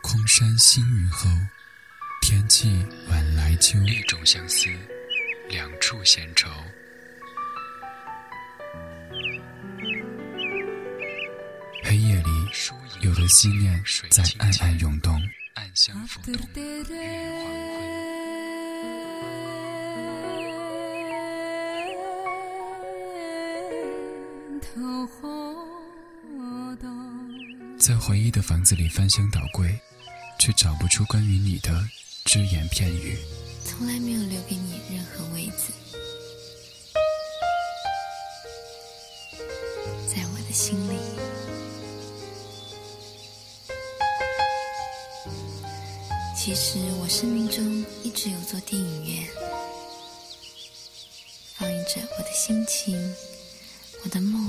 空山新雨后，天气晚来秋。一种相思，两处闲愁。黑夜里，有的思念在暗暗涌动，暗香浮动，月黄昏。在回忆的房子里翻箱倒柜，却找不出关于你的只言片语。从来没有留给你任何位子，在我的心里。其实我生命中一直有座电影院，放映着我的心情、我的梦、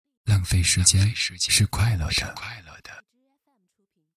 浪费时间是快乐的。